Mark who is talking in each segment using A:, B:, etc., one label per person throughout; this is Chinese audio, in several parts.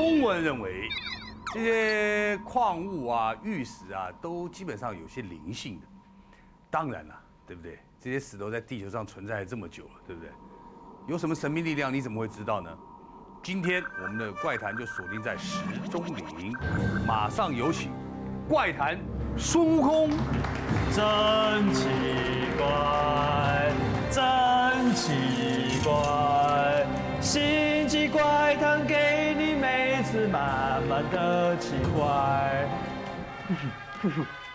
A: 中文认为这些矿物啊、玉石啊，都基本上有些灵性的。当然了，对不对？这些石头在地球上存在了这么久了，对不对？有什么神秘力量，你怎么会知道呢？今天我们的怪谈就锁定在石钟岭，马上有请怪谈孙悟空。
B: 真奇怪，真奇怪，星际怪满满的奇怪。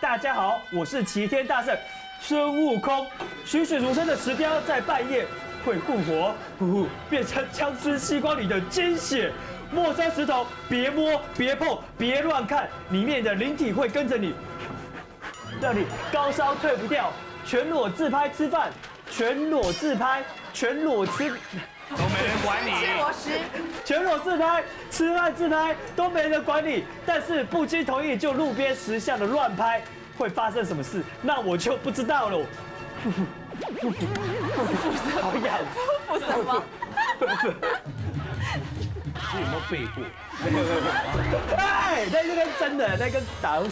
B: 大家好，我是齐天大圣孙悟空。栩栩如生的石雕在半夜会复活，呼呼，变成枪支西瓜里的精血。陌生石头别摸、别碰、别乱看，里面的灵体会跟着你，让你高烧退不掉。全裸自拍吃饭，全裸自拍，全裸吃。
A: 都没人管你。
C: 我是
B: 全裸自拍、吃饭自拍都没人管你，但是不经同意就路边石像的乱拍，会发生什么事？那我就不知道了。好痒，
C: 不什么？
A: 你有没有背过？
B: 哎，那个真的，那个打死。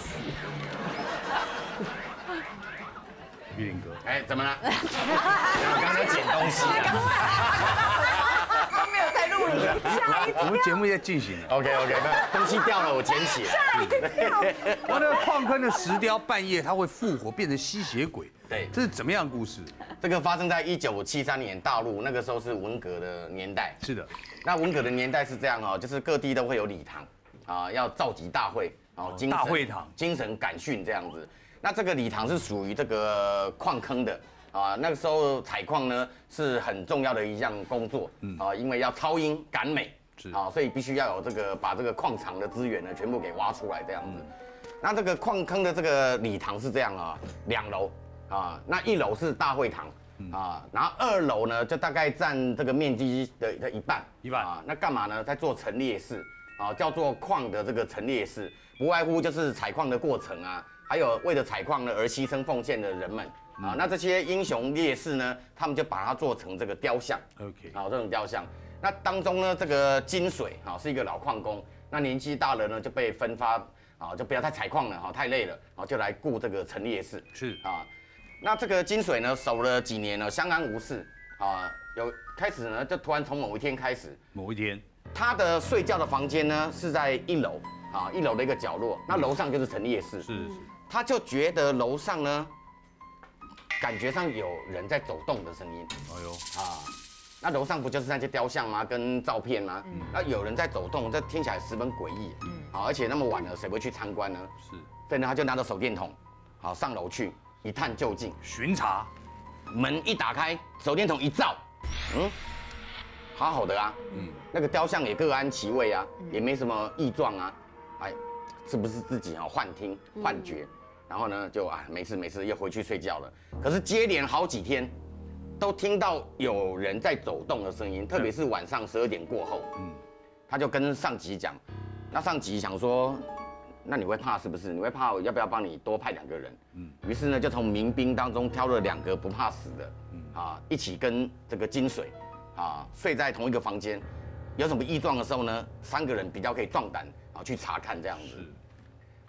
A: 玉林哥，
D: 哎，怎么了？我刚才捡东西啊。
C: 他没有在录影，吓一
A: 我们节目在进行。
D: OK OK，那东西掉了，我捡起来。
C: 跳。
A: 我那个矿坑的石雕半夜它会复活，变成吸血鬼。
D: 对
A: 这是怎么样的故事？
D: 这个发生在一九七三年大陆，那个时候是文革的年代。
A: 是的，
D: 那文革的年代是这样哦，就是各地都会有礼堂啊，要召集大会哦，精神
A: 大会堂
D: 精神感训这样子。那这个礼堂是属于这个矿坑的啊，那个时候采矿呢是很重要的一项工作啊，因为要超英赶美
A: 是
D: 啊，所以必须要有这个把这个矿场的资源呢全部给挖出来这样子。那这个矿坑的这个礼堂是这样啊，两楼啊，那一楼是大会堂啊，然后二楼呢就大概占这个面积的的一半，
A: 一半
D: 啊。那干嘛呢？在做陈列室啊，叫做矿的这个陈列室，不外乎就是采矿的过程啊，还有为了采矿呢而牺牲奉献的人们啊。那这些英雄烈士呢，他们就把它做成这个雕像。
A: OK，
D: 啊，这种雕像。那当中呢，这个金水啊是一个老矿工，那年纪大了呢就被分发啊，就不要再采矿了哈，太累了，啊就来雇这个陈烈士
A: 是
D: 啊。那这个金水呢守了几年了，相安无事啊。有开始呢，就突然从某一天开始，
A: 某一天，
D: 他的睡觉的房间呢是在一楼啊，一楼的一个角落，那楼上就是陈列室。
A: 是是
D: 他就觉得楼上呢，感觉上有人在走动的声音。
A: 哎呦，
D: 啊，那楼上不就是那些雕像吗？跟照片吗？那有人在走动，这听起来十分诡异。嗯，好，而且那么晚了，谁会去参观呢？
A: 是
D: 所以呢，他就拿着手电筒，好上楼去一探究竟。
A: 巡查，
D: 门一打开，手电筒一照，嗯，好好的啊，嗯，那个雕像也各安其位啊，也没什么异状啊，哎，是不是自己啊幻听幻觉？然后呢，就啊没事没事，又回去睡觉了。可是接连好几天，都听到有人在走动的声音，特别是晚上十二点过后，嗯，他就跟上级讲，那上级想说，那你会怕是不是？你会怕，我要不要帮你多派两个人？嗯，于是呢，就从民兵当中挑了两个不怕死的，啊，一起跟这个金水，啊，睡在同一个房间。有什么异状的时候呢，三个人比较可以壮胆啊去查看这样子。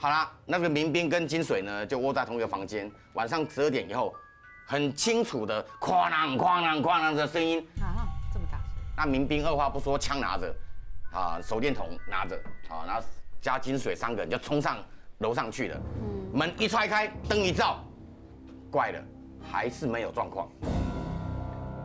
D: 好啦，那个民兵跟金水呢就窝在同一个房间，晚上十二点以后，很清楚的哐啷哐啷哐啷的声音，
C: 啊，这么大声，
D: 那民兵二话不说，枪拿着，啊，手电筒拿着，啊，然后加金水三个人就冲上楼上去了。门一踹开，灯一照，怪了，还是没有状况。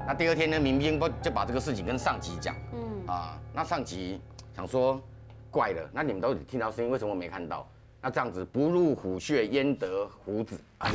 D: 那第二天呢，民兵不就把这个事情跟上级讲，嗯，啊，那上级想说，怪了，那你们都听到声音，为什么没看到？那这样子，不入虎穴，焉得虎子？啊，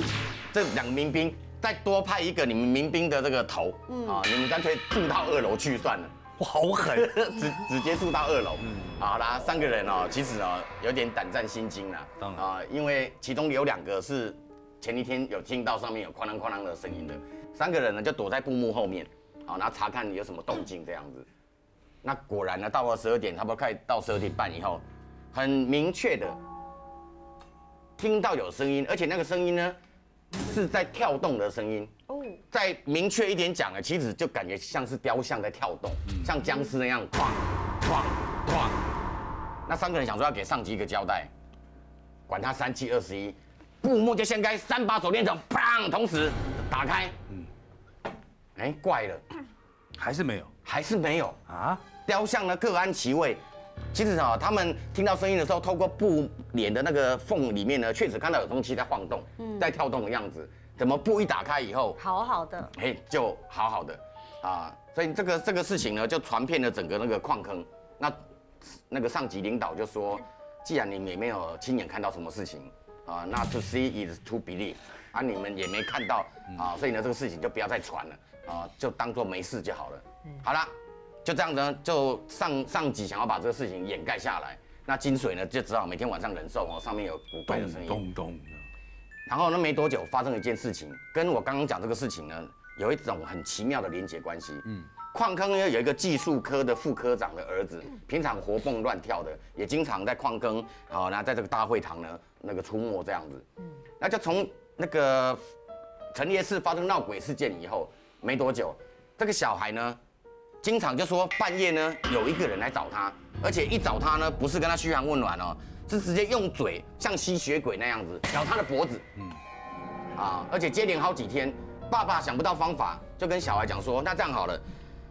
D: 这两个民兵再多派一个你们民兵的这个头，啊，你们干脆住到二楼去算了。
A: 哇，好狠！
D: 直直接住到二楼。好啦，三个人哦，其实哦有点胆战心惊啦。
A: 当然
D: 啊，因为其中有两个是前一天有听到上面有哐啷哐啷的声音的，三个人呢就躲在布幕后面，好，然后查看有什么动静这样子。那果然呢，到了十二点，差不多快到十二点半以后，很明确的听到有声音，而且那个声音呢是在跳动的声音。
C: 哦，
D: 再明确一点讲呢，其实就感觉像是雕像在跳动，像僵尸那样，哐哐哐，那三个人想说要给上级一个交代，管他三七二十一，布幕就掀开，三把手电筒，砰，同时打开。嗯，哎，怪了，
A: 还是没有
D: 还是没有。
A: 啊？
D: 雕像呢各安其位。其实啊，他们听到声音的时候，透过布帘的那个缝里面呢，确实看到有东西在晃动，嗯在跳动的样子。怎么布一打开以后，
C: 好好的，
D: 哎，就好好的啊，所以这个这个事情呢，就传遍了整个那个矿坑。那那个上级领导就说，既然你们也没有亲眼看到什么事情啊，那 to see is to believe 啊，你们也没看到啊，所以呢，这个事情就不要再传了啊，就当做没事就好了。好了，就这样呢，就上上级想要把这个事情掩盖下来，那金水呢就只好每天晚上忍受哦，上面有古怪的声音。
A: 咚咚。
D: 然后呢，没多久发生了一件事情，跟我刚刚讲这个事情呢，有一种很奇妙的连结关系。嗯，矿坑呢有一个技术科的副科长的儿子，平常活蹦乱跳的，也经常在矿坑，好，那在这个大会堂呢那个出没这样子。嗯，那就从那个陈列室发生闹鬼事件以后，没多久，这个小孩呢，经常就说半夜呢有一个人来找他，而且一找他呢不是跟他嘘寒问暖哦。是直接用嘴像吸血鬼那样子咬他的脖子，嗯，啊，而且接连好几天，爸爸想不到方法，就跟小孩讲说，那这样好了，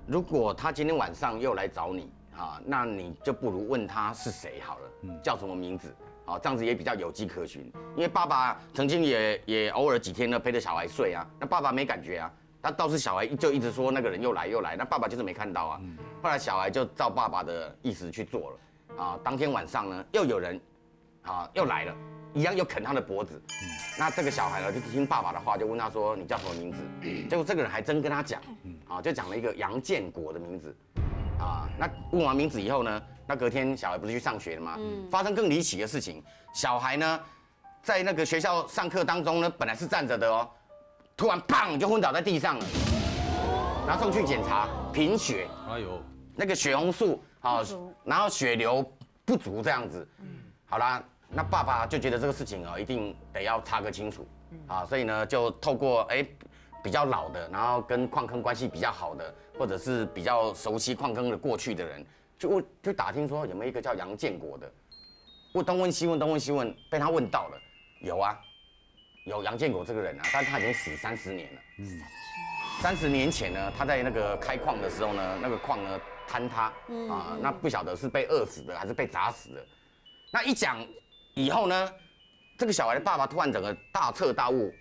D: 如果他今天晚上又来找你，啊，那你就不如问他是谁好了，嗯，叫什么名字，啊，这样子也比较有迹可循。因为爸爸曾经也也偶尔几天呢陪着小孩睡啊，那爸爸没感觉啊，他倒是小孩就一直说那个人又来又来，那爸爸就是没看到啊，后来小孩就照爸爸的意思去做了。啊，当天晚上呢，又有人，啊，又来了，一样又啃他的脖子。那这个小孩呢，就听爸爸的话，就问他说：“你叫什么名字？” 结果这个人还真跟他讲，啊，就讲了一个杨建国的名字。啊，那问完名字以后呢，那隔天小孩不是去上学了吗？发生更离奇的事情，小孩呢，在那个学校上课当中呢，本来是站着的哦，突然砰就昏倒在地上了，然后送去检查贫血。哎呦，那个血红素。好，然后血流不足这样子，嗯，好啦，那爸爸就觉得这个事情啊，一定得要查个清楚，啊，所以呢，就透过哎比较老的，然后跟矿坑关系比较好的，或者是比较熟悉矿坑的过去的人，就问就打听说有没有一个叫杨建国的，问东问西问东问西问，被他问到了，有啊，有杨建国这个人啊，但他已经死三十年了，嗯，三十年前呢，他在那个开矿的时候呢，那个矿呢。坍塌啊，那不晓得是被饿死的还是被砸死的。那一讲以后呢，这个小孩的爸爸突然整个大彻大悟，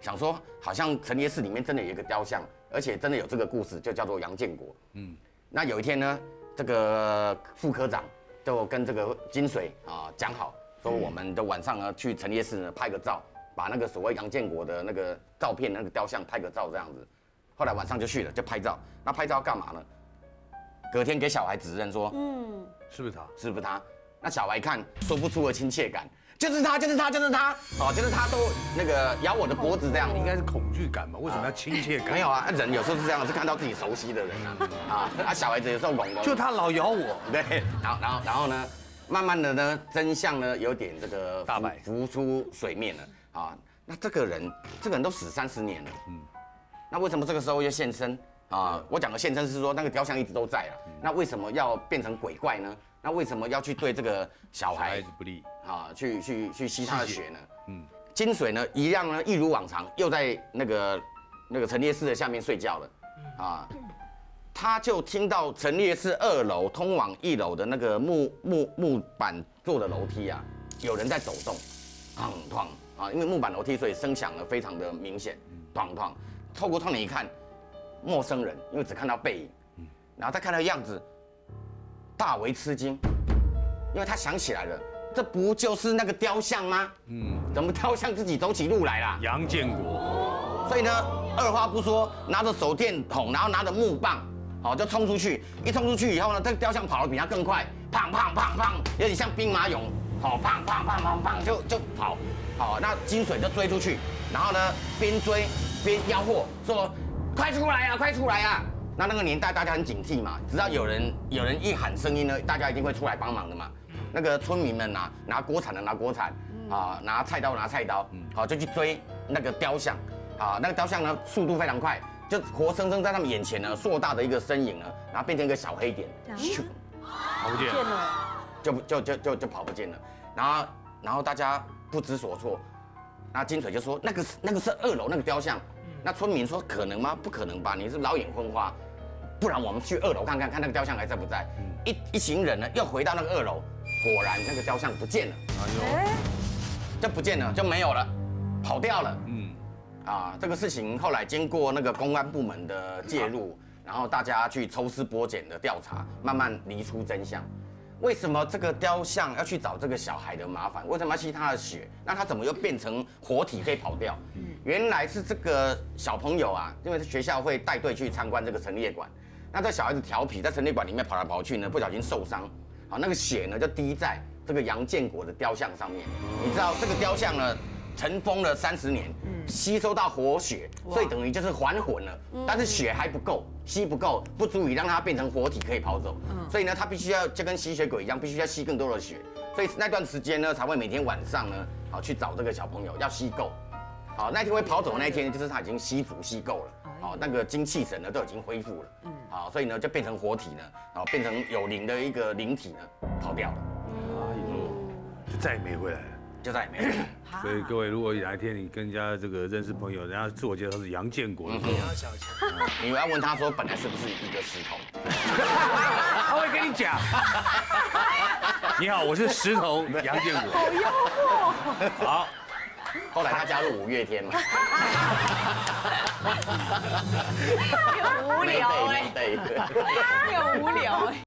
D: 想说好像陈列室里面真的有一个雕像，而且真的有这个故事，就叫做杨建国。嗯，那有一天呢，这个副科长就跟这个金水啊讲好，说我们的晚上呢去陈列室呢拍个照，把那个所谓杨建国的那个照片那个雕像拍个照这样子。后来晚上就去了，就拍照。那拍照干嘛呢？隔天给小孩指认说，嗯，
A: 是不是他？
D: 是不是他？那小孩看说不出的亲切感，就是他，就是他，就是他，哦，就是他都那个咬我的脖子这样，
A: 应该是恐惧感吧？为什么要亲切感？
D: 没有啊，人有时候是这样，是看到自己熟悉的人啊，啊，啊，小孩子有时候懵懵，
A: 就他老咬我，
D: 对，然后然后然后呢，慢慢的呢，真相呢有点这个
A: 大白
D: 浮出水面了，啊，那这个人，这个人都死三十年了，嗯，那为什么这个时候又现身？啊，我讲的现身是说那个雕像一直都在啊，那为什么要变成鬼怪呢？那为什么要去对这个小孩
A: 不利。
D: 啊？去去去吸他的血呢？嗯，金水呢一样呢，一如往常又在那个那个陈列室的下面睡觉了，啊，他就听到陈列室二楼通往一楼的那个木木木板做的楼梯啊，有人在走动，哐哐啊，因为木板楼梯，所以声响呢非常的明显，砰砰，透过窗帘一看。陌生人，因为只看到背影，然后再看到样子，大为吃惊，因为他想起来了，这不就是那个雕像吗？嗯，怎么雕像自己走起路来了？
A: 杨建国，
D: 所以呢，二话不说，拿着手电筒，然后拿着木棒，好就冲出去。一冲出去以后呢，这个雕像跑得比他更快，砰砰砰砰，有点像兵马俑，好砰砰砰砰砰就就跑，好那金水就追出去，然后呢边追边吆喝说。快出来啊！快出来啊！那那个年代大家很警惕嘛，只要有人有人一喊声音呢，大家一定会出来帮忙的嘛。那个村民们拿拿锅铲的拿锅铲，啊，拿菜刀拿菜刀，好就去追那个雕像，啊，那个雕像呢速度非常快，就活生生在他们眼前呢，硕大的一个身影呢，然后变成一个小黑点，
A: 咻，好不见
C: 了，
D: 就就就就就跑不见了。然后然后大家不知所措，那金水就说那个那个是二楼那个雕像，那村民说可能吗？不可能吧？你是老眼昏花，不然我们去二楼看看，看那个雕像还在不在。一一行人呢又回到那个二楼，果然那个雕像不见了，
C: 哎，
D: 就不见了，就没有了，跑掉了。
A: 嗯，
D: 啊，这个事情后来经过那个公安部门的介入，然后大家去抽丝剥茧的调查，慢慢厘出真相。为什么这个雕像要去找这个小孩的麻烦？为什么要吸他的血？那他怎么又变成活体可以跑掉？原来是这个小朋友啊，因为学校会带队去参观这个陈列馆，那这小孩子调皮，在陈列馆里面跑来跑去呢，不小心受伤，好，那个血呢就滴在这个杨建国的雕像上面。你知道这个雕像呢，尘封了三十年，吸收到活血，所以等于就是还魂了。但是血还不够，吸不够，不足以让它变成活体可以跑走。所以呢，它必须要就跟吸血鬼一样，必须要吸更多的血。所以那段时间呢，才会每天晚上呢，好去找这个小朋友，要吸够。好，那天会跑走的那一天，就是他已经吸足吸够了，好，那个精气神呢都已经恢复了，嗯，好，所以呢就变成活体呢，好，变成有灵的一个灵体呢，跑掉了，
A: 就再也没回来了。
D: 就再也没有。
A: 所以各位，如果哪一天你跟人家这个认识朋友，人家自我介绍是杨建国的时候，
D: 你要问他说本来是不是一个石头？
A: 他会跟你讲。你好，我是石头杨建国。
C: 好幽默，
A: 好，
D: 后来他加入五月天嘛，
C: 有无聊哎，
D: 对对，
C: 有无聊哎，